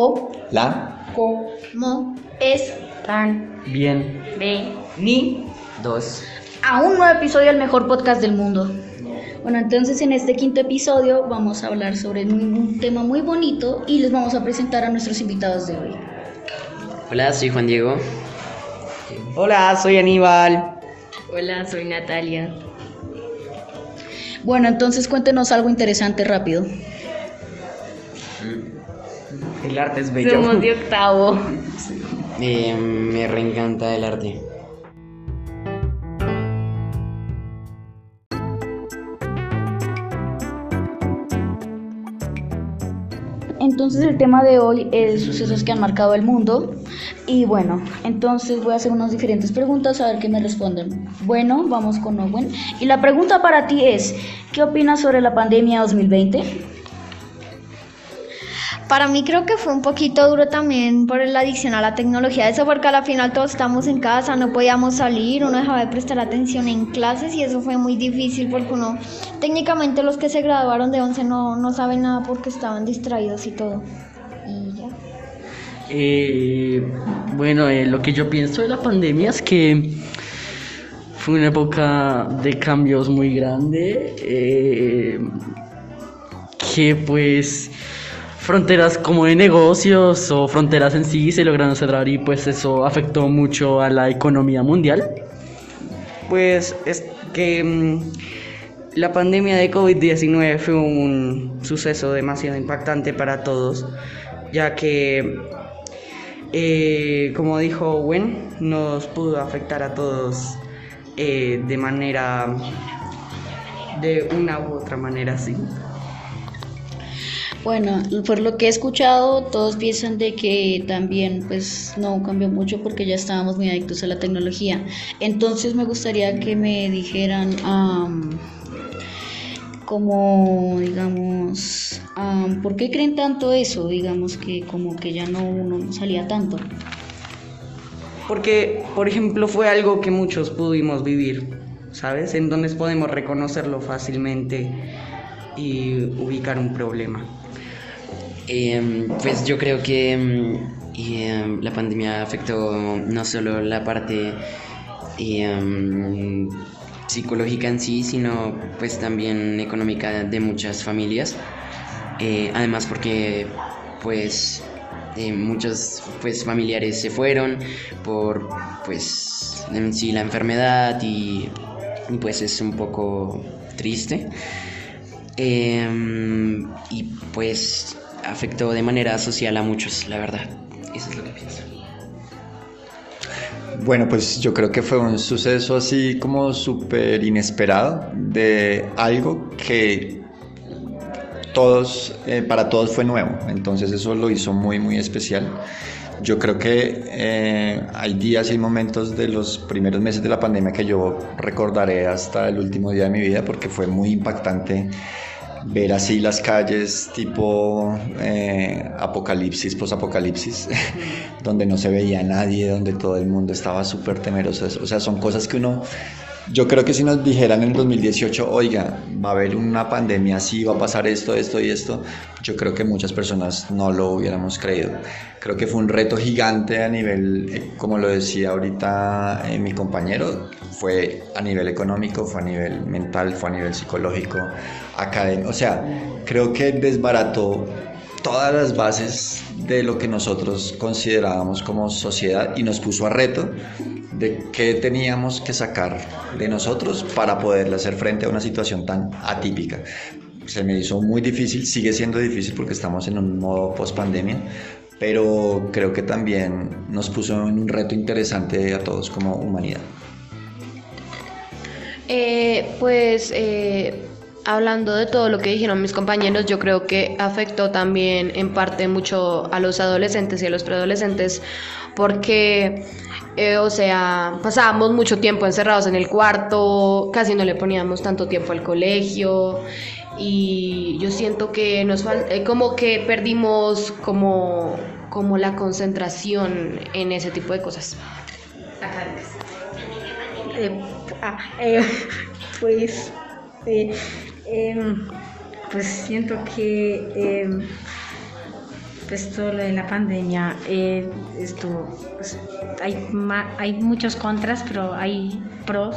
O, La, como, es, Tan, Bien. de, Ni. Dos. a un nuevo episodio del mejor podcast del mundo. Bueno, entonces en este quinto episodio vamos a hablar sobre un, un tema muy bonito y les vamos a presentar a nuestros invitados de hoy. Hola, soy Juan Diego. Hola, soy Aníbal. Hola, soy Natalia. Bueno, entonces cuéntenos algo interesante rápido. El arte es bello. Somos de octavo. Eh, me reencanta el arte. Entonces el tema de hoy es sucesos que han marcado el mundo. Y bueno, entonces voy a hacer unas diferentes preguntas a ver qué me responden. Bueno, vamos con Owen. Y la pregunta para ti es, ¿qué opinas sobre la pandemia 2020? Para mí creo que fue un poquito duro también por la adicción a la tecnología, eso porque a la final todos estamos en casa, no podíamos salir, uno dejaba de prestar atención en clases y eso fue muy difícil porque uno, técnicamente los que se graduaron de 11 no, no saben nada porque estaban distraídos y todo. Y ya. Eh, bueno, eh, lo que yo pienso de la pandemia es que fue una época de cambios muy grande. eh, que pues fronteras como de negocios o fronteras en sí se lograron cerrar y pues eso afectó mucho a la economía mundial. Pues es que mm, la pandemia de COVID-19 fue un suceso demasiado impactante para todos, ya que, eh, como dijo Owen, nos pudo afectar a todos eh, de manera, de una u otra manera, sí. Bueno, por lo que he escuchado, todos piensan de que también pues no cambió mucho porque ya estábamos muy adictos a la tecnología. Entonces me gustaría que me dijeran am, como digamos, am, ¿por qué creen tanto eso? Digamos que como que ya no no salía tanto. Porque, por ejemplo, fue algo que muchos pudimos vivir, ¿sabes? En donde podemos reconocerlo fácilmente y ubicar un problema. Eh, pues yo creo que y, em, la pandemia afectó no solo la parte em, psicológica en sí, sino pues también económica de muchas familias. Eh, además porque pues muchos pues familiares se fueron por pues en la enfermedad y, y, pues es un poco triste. Em, y pues afectó de manera social a muchos, la verdad. Eso es lo que pienso. Bueno, pues yo creo que fue un suceso así como súper inesperado de algo que todos, eh, para todos fue nuevo. Entonces eso lo hizo muy, muy especial. Yo creo que eh, hay días y momentos de los primeros meses de la pandemia que yo recordaré hasta el último día de mi vida porque fue muy impactante ver así las calles tipo eh, apocalipsis, posapocalipsis, donde no se veía nadie, donde todo el mundo estaba súper temeroso. O sea, son cosas que uno, yo creo que si nos dijeran en 2018, oiga, va a haber una pandemia así, va a pasar esto, esto y esto, yo creo que muchas personas no lo hubiéramos creído. Creo que fue un reto gigante a nivel, eh, como lo decía ahorita eh, mi compañero, fue a nivel económico, fue a nivel mental, fue a nivel psicológico, académico. O sea, creo que desbarató todas las bases de lo que nosotros considerábamos como sociedad y nos puso a reto de qué teníamos que sacar de nosotros para poderle hacer frente a una situación tan atípica. Se me hizo muy difícil, sigue siendo difícil porque estamos en un modo post pandemia, pero creo que también nos puso en un reto interesante a todos como humanidad. Eh, pues eh, hablando de todo lo que dijeron mis compañeros, yo creo que afectó también en parte mucho a los adolescentes y a los preadolescentes porque, eh, o sea, pasábamos mucho tiempo encerrados en el cuarto, casi no le poníamos tanto tiempo al colegio y yo siento que nos eh, como que perdimos como, como la concentración en ese tipo de cosas. Eh, ah, eh, pues, eh, pues siento que pues todo lo de la pandemia eh, pues, hay, hay muchos contras, pero hay pros.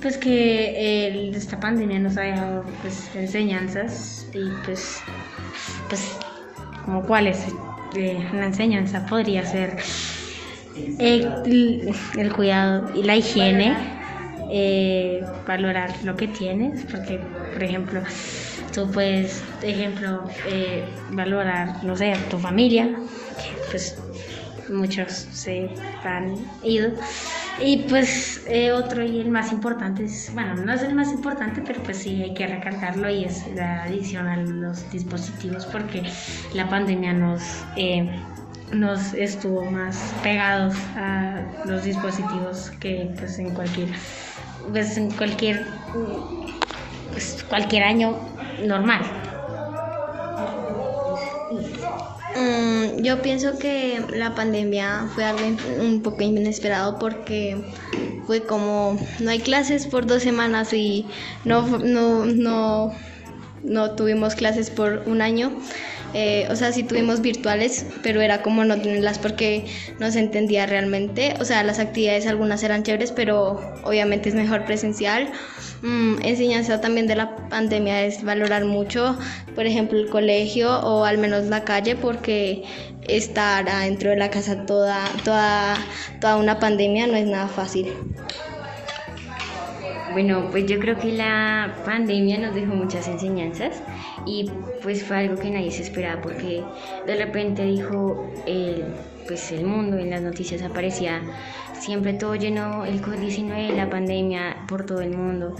Pues que eh, esta pandemia nos ha dejado pues enseñanzas y pues, pues como cuáles. Eh, una enseñanza podría ser el, el cuidado y la higiene, eh, valorar lo que tienes, porque, por ejemplo, tú puedes, ejemplo, eh, valorar, no sé, tu familia, que pues muchos se han ido. Y pues eh, otro y el más importante es, bueno, no es el más importante, pero pues sí hay que recalcarlo y es la adicción a los dispositivos porque la pandemia nos, eh, nos estuvo más pegados a los dispositivos que pues en cualquier, pues en cualquier, pues, cualquier año normal. Mm, yo pienso que la pandemia fue algo un poco inesperado porque fue como no hay clases por dos semanas y no, no, no, no tuvimos clases por un año. Eh, o sea, sí tuvimos virtuales, pero era como no tenerlas porque no se entendía realmente. O sea, las actividades algunas eran chéveres, pero obviamente es mejor presencial. Mm, enseñanza también de la pandemia es valorar mucho, por ejemplo, el colegio o al menos la calle, porque estar adentro de la casa toda, toda, toda una pandemia no es nada fácil. Bueno, pues yo creo que la pandemia nos dejó muchas enseñanzas y pues fue algo que nadie se esperaba porque de repente dijo el, pues el mundo en las noticias aparecía siempre todo lleno el COVID-19, la pandemia por todo el mundo.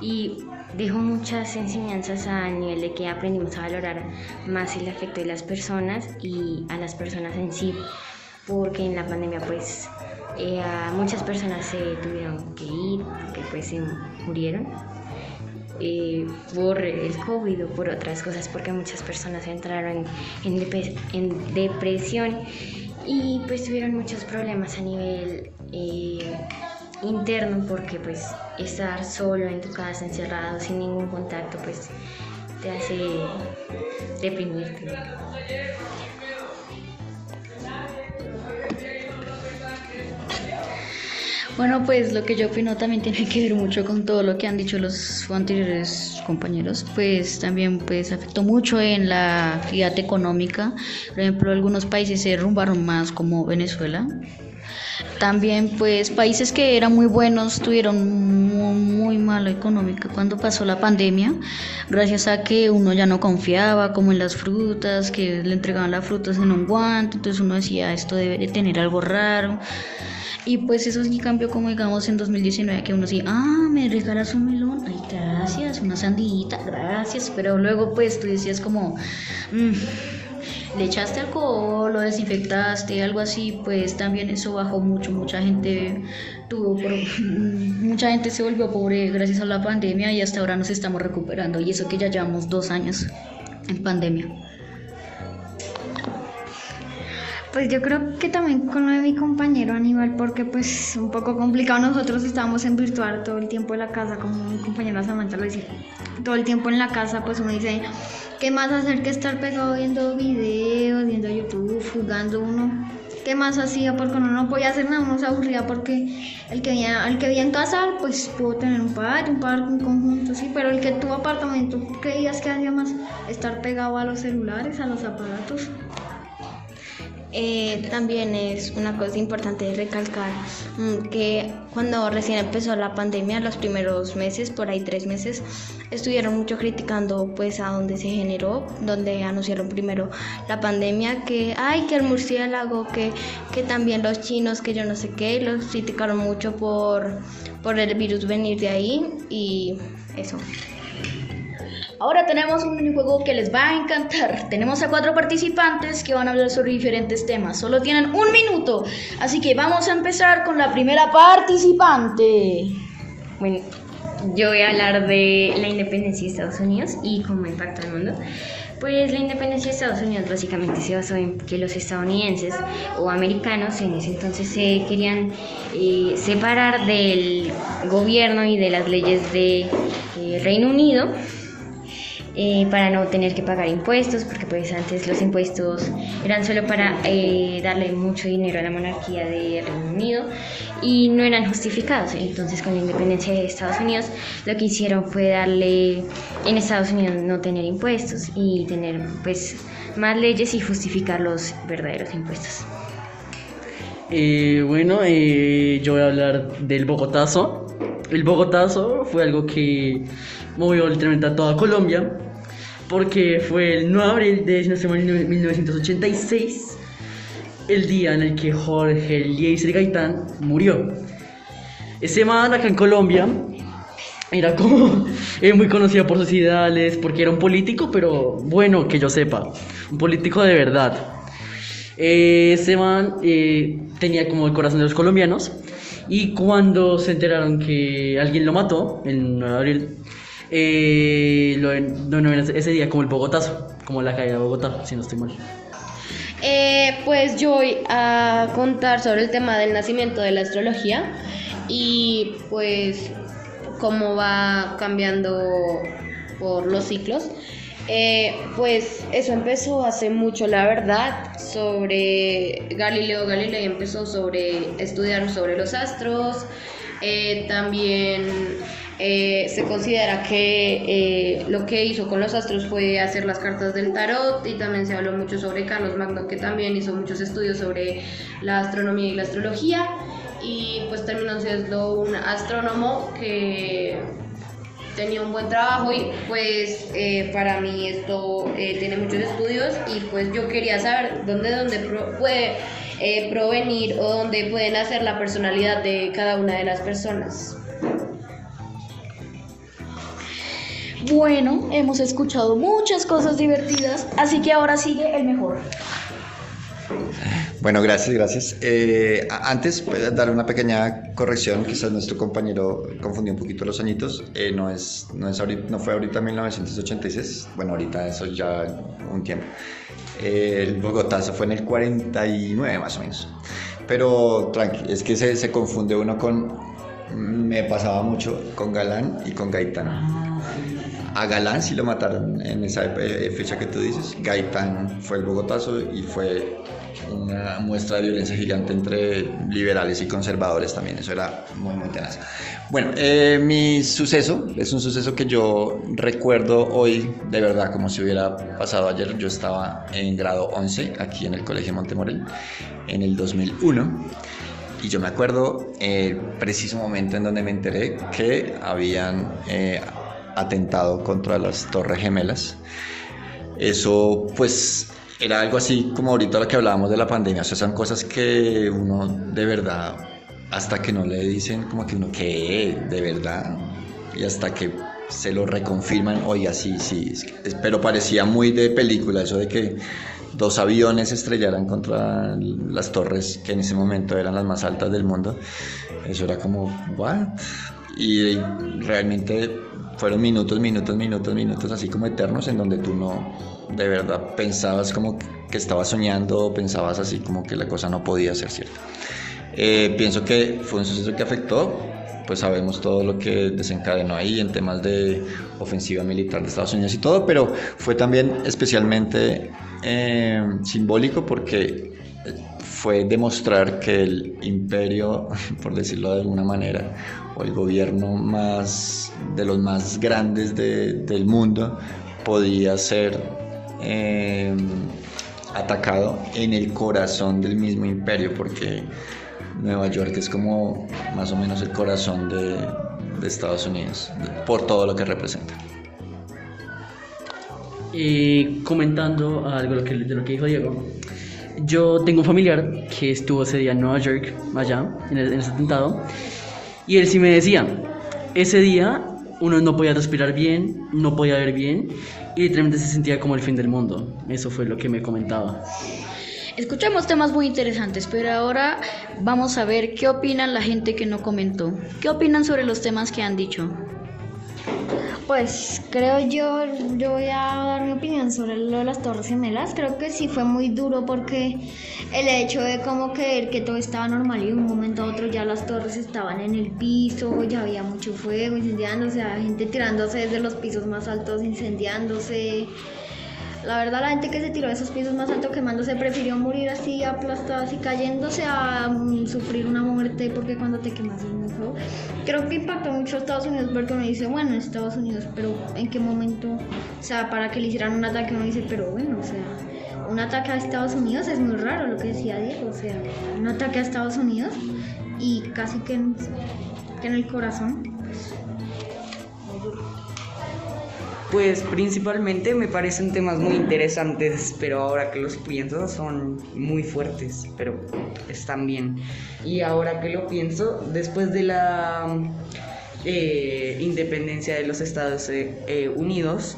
Y dejó muchas enseñanzas a nivel de que aprendimos a valorar más el afecto de las personas y a las personas en sí porque en la pandemia pues eh, muchas personas se tuvieron que ir porque pues se murieron eh, por el COVID o por otras cosas porque muchas personas entraron en, en depresión y pues tuvieron muchos problemas a nivel eh, interno porque pues estar solo en tu casa encerrado sin ningún contacto pues te hace deprimirte. Bueno, pues lo que yo opino también tiene que ver mucho con todo lo que han dicho los anteriores compañeros, pues también pues afectó mucho en la actividad económica. Por ejemplo, algunos países se derrumbaron más como Venezuela. También pues países que eran muy buenos tuvieron muy, muy mala económica cuando pasó la pandemia, gracias a que uno ya no confiaba como en las frutas, que le entregaban las frutas en un guante, entonces uno decía esto debe de tener algo raro. Y pues eso sí cambió como digamos en 2019 que uno decía, ah, me regalas un melón, ay gracias, una sandita, gracias, pero luego pues tú decías como, "Mm, le echaste alcohol, lo desinfectaste, algo así, pues también eso bajó mucho, mucha gente tuvo, por- mucha gente se volvió pobre gracias a la pandemia y hasta ahora nos estamos recuperando. Y eso que ya llevamos dos años en pandemia. Pues yo creo que también con lo de mi compañero Aníbal, porque pues un poco complicado, nosotros estábamos en virtual todo el tiempo en la casa, como mi compañera Samantha lo decía, todo el tiempo en la casa, pues uno dice, ¿qué más hacer que estar pegado viendo videos, viendo YouTube, jugando uno? ¿Qué más hacía? Porque uno no podía hacer nada, uno se aburría porque el que vivía, el que vivía en casa, pues pudo tener un patio, un parque, un conjunto, sí, pero el que tuvo apartamento, ¿creías que hacía más? Estar pegado a los celulares, a los aparatos. Eh, también es una cosa importante recalcar mm, que cuando recién empezó la pandemia, los primeros meses, por ahí tres meses, estuvieron mucho criticando pues a donde se generó, donde anunciaron primero la pandemia, que ay, que el murciélago, que, que también los chinos, que yo no sé qué, los criticaron mucho por, por el virus venir de ahí y eso. Ahora tenemos un minijuego que les va a encantar. Tenemos a cuatro participantes que van a hablar sobre diferentes temas. Solo tienen un minuto. Así que vamos a empezar con la primera participante. Bueno, yo voy a hablar de la independencia de Estados Unidos y cómo impacta al mundo. Pues la independencia de Estados Unidos básicamente se basó en que los estadounidenses o americanos en ese entonces se querían eh, separar del gobierno y de las leyes del Reino Unido eh, para no tener que pagar impuestos, porque pues antes los impuestos eran solo para eh, darle mucho dinero a la monarquía de Reino Unido y no eran justificados. Entonces con la independencia de Estados Unidos lo que hicieron fue darle en Estados Unidos no tener impuestos y tener pues más leyes y justificar los verdaderos impuestos. Eh, bueno, eh, yo voy a hablar del Bogotazo. El Bogotazo fue algo que movió literalmente a toda Colombia, porque fue el 9 de abril de 1986, el día en el que Jorge Eliezer Gaitán murió. Ese man acá en Colombia era como eh, muy conocido por sus ideales, porque era un político, pero bueno, que yo sepa, un político de verdad. Eh, ese man eh, tenía como el corazón de los colombianos y cuando se enteraron que alguien lo mató, en 9 de abril, eh, ese día como el Bogotazo, como la caída de Bogotá, si no estoy mal. Eh, pues yo voy a contar sobre el tema del nacimiento de la astrología y pues cómo va cambiando por los ciclos. Eh, pues eso empezó hace mucho, la verdad, sobre Galileo Galilei empezó sobre estudiar sobre los astros, también eh, se considera que eh, lo que hizo con los astros fue hacer las cartas del tarot y también se habló mucho sobre Carlos Magno que también hizo muchos estudios sobre la astronomía y la astrología y pues terminó siendo un astrónomo que tenía un buen trabajo y pues eh, para mí esto tiene muchos estudios y pues yo quería saber dónde, dónde puede provenir o dónde puede nacer la personalidad de cada una de las personas. Bueno, hemos escuchado muchas cosas divertidas, así que ahora sigue el mejor. Bueno, gracias, gracias. Eh, antes, pues, dar una pequeña corrección, quizás nuestro compañero confundió un poquito los añitos. Eh, no, es, no, es ahorita- no fue ahorita 1986, bueno, ahorita eso ya un tiempo. Eh, el Bogotazo fue en el 49 más o menos. Pero tranqui, es que se, se confunde uno con... Me pasaba mucho con Galán y con Gaitán. A Galán sí lo mataron en esa eh, fecha que tú dices. Gaitán fue el Bogotazo y fue una muestra de violencia gigante entre liberales y conservadores también. Eso era muy, muy tenaz. Bueno, eh, mi suceso es un suceso que yo recuerdo hoy de verdad como si hubiera pasado ayer. Yo estaba en grado 11 aquí en el Colegio Montemorel en el 2001. Y yo me acuerdo el preciso momento en donde me enteré que habían eh, atentado contra las Torres Gemelas. Eso pues era algo así como ahorita lo que hablábamos de la pandemia. O sea, son cosas que uno de verdad, hasta que no le dicen como que uno, ¿qué? ¿De verdad? Y hasta que se lo reconfirman, oiga, sí, sí. que- pero parecía muy de película eso de que dos aviones estrellaran contra las torres que en ese momento eran las más altas del mundo. Eso era como, ¿what? Y realmente fueron minutos, minutos, minutos, minutos, así como eternos, en donde tú no de verdad pensabas como que estabas soñando, pensabas así como que la cosa no podía ser cierta. Eh, pienso que fue un suceso que afectó, pues sabemos todo lo que desencadenó ahí en temas de ofensiva militar de Estados Unidos y todo, pero fue también especialmente eh, simbólico porque fue demostrar que el imperio, por decirlo de alguna manera, o el gobierno más de los más grandes de- del mundo podía ser eh, atacado en el corazón del mismo imperio, porque Nueva York es como más o menos el corazón de, Estados Unidos, por todo lo que representa. Eh, comentando algo de lo que, dijo Diego, yo tengo un familiar que estuvo ese día en Nueva York, allá, en, el- en ese atentado, y él sí me decía, ese día uno no podía respirar bien, no podía ver bien, y literalmente se sentía como el fin del mundo. Eso fue lo que me comentaba. Escuchamos temas muy interesantes, pero ahora vamos a ver qué opinan la gente que no comentó. ¿Qué opinan sobre los temas que han dicho? Pues creo yo, yo voy a dar mi opinión sobre lo de las Torres Gemelas. Creo que sí fue muy duro porque el hecho de como que que todo estaba normal y de un momento a otro ya las torres estaban en el piso, ya había mucho fuego incendiándose, había gente tirándose desde los pisos más altos incendiándose. La verdad, la gente que se tiró de esos pisos más altos quemándose prefirió morir así, aplastada, así cayéndose, a mm, sufrir una muerte porque cuando te quemas es muy feo. Creo que impactó mucho a Estados Unidos porque uno dice, bueno, Estados Unidos, pero ¿en qué momento? O sea, para que le hicieran un ataque, uno dice, pero bueno, o sea, un ataque a Estados Unidos es muy raro, lo que decía Diego, o sea, un ataque a Estados Unidos y casi que en el corazón. Pues principalmente me parecen temas muy interesantes, pero ahora que los pienso son muy fuertes, pero están bien. Y ahora que lo pienso, después de la eh, independencia de los Estados eh, eh, Unidos,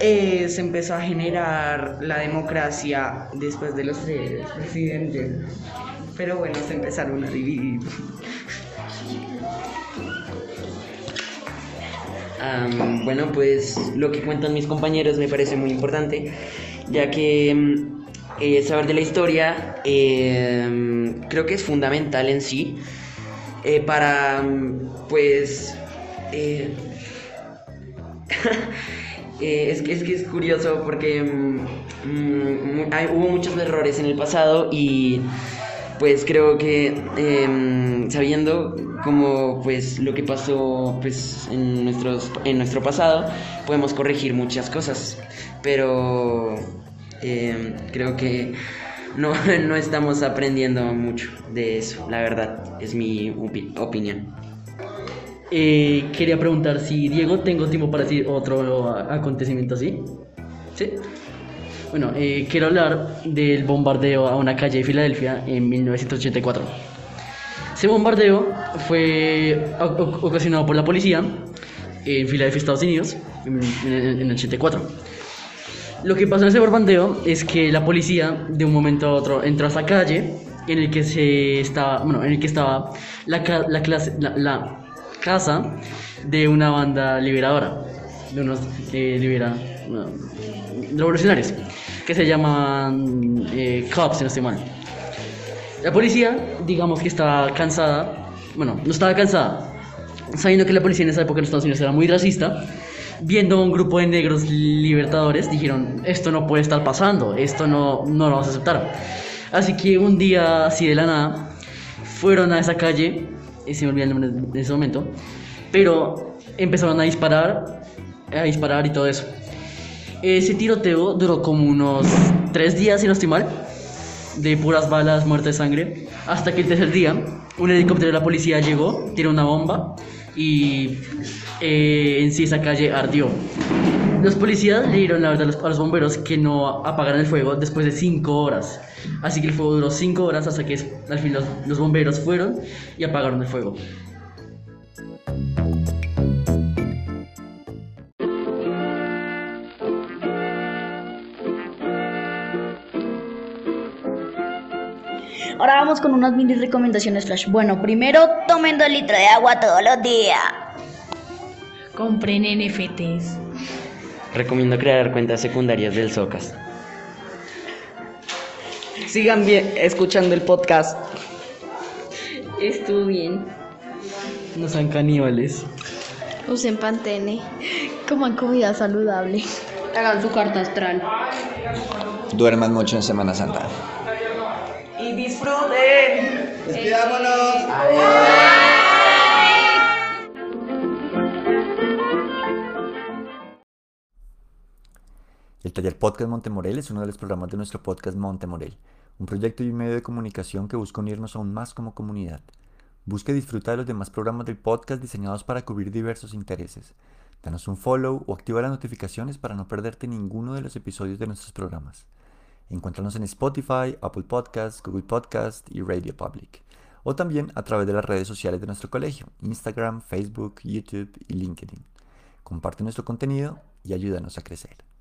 se empezó a generar la democracia después de los presidentes. Pero bueno, se empezaron a dividir. Bueno, pues lo que cuentan mis compañeros me parece muy importante, ya que mm, eh, saber de la historia em, creo que es fundamental en sí eh, para, mm, pues, eh, es, que, es que es curioso porque mm, hubo muchos errores en el pasado y pues creo que em, sabiendo como pues lo que pasó pues en nuestros en nuestro pasado podemos corregir muchas cosas. Pero em, creo que no, no estamos aprendiendo mucho de eso la verdad es mi opinión. Eh, quería preguntar si Diego tengo tiempo para decir otro acontecimiento así. Sí bueno, eh, quiero hablar del bombardeo a una calle de Filadelfia en 1984. Ese bombardeo fue ocasionado por la policía en Filadelfia, Estados Unidos, en, el 84. Lo que pasó en ese bombardeo es que la policía de un momento a otro entró a esa calle en el que se estaba, bueno, en el que estaba la, la, clase, la, casa de una banda liberadora, de unos eh, libera, revolucionarios que se llaman eh, cops, si no estoy mal. La policía, digamos que estaba cansada, bueno, no estaba cansada, sabiendo que la policía en esa época en Estados Unidos era muy racista, viendo un grupo de negros libertadores, dijeron, esto no puede estar pasando, esto no, no lo vamos a aceptar. Así que un día, así de la nada, fueron a esa calle, y se me olvidó el nombre en ese momento, pero empezaron a disparar, a disparar y todo eso. Ese tiroteo duró como unos tres días, si no estoy mal, de puras balas, muerte de sangre, hasta que el tercer día un helicóptero de la policía llegó, tiró una bomba y eh, en sí esa calle ardió. Los policías le dieron la verdad a los bomberos que no apagaran el fuego después de cinco horas. Así que el fuego duró cinco horas hasta que al fin los, los bomberos fueron y apagaron el fuego. Ahora vamos con unas mini recomendaciones flash. Bueno, primero tomen dos litros de agua todos los días. Compren NFTs. Recomiendo crear cuentas secundarias del Socas. Sigan bien escuchando el podcast. Estudien. No sean caníbales. Usen Pantene. Coman comida saludable. Hagan su carta astral. Duerman mucho en Semana Santa Despidámonos. El taller Podcast Montemorel es uno de los programas de nuestro podcast Montemorel, un proyecto y un medio de comunicación que busca unirnos aún más como comunidad. Busque disfrutar de los demás programas del podcast diseñados para cubrir diversos intereses. Danos un follow o activa las notificaciones para no perderte ninguno de los episodios de nuestros programas. Encuéntranos en Spotify, Apple Podcasts, Google Podcasts y Radio Public. O también a través de las redes sociales de nuestro colegio, Instagram, Facebook, YouTube y LinkedIn. Comparte nuestro contenido y ayúdanos a crecer.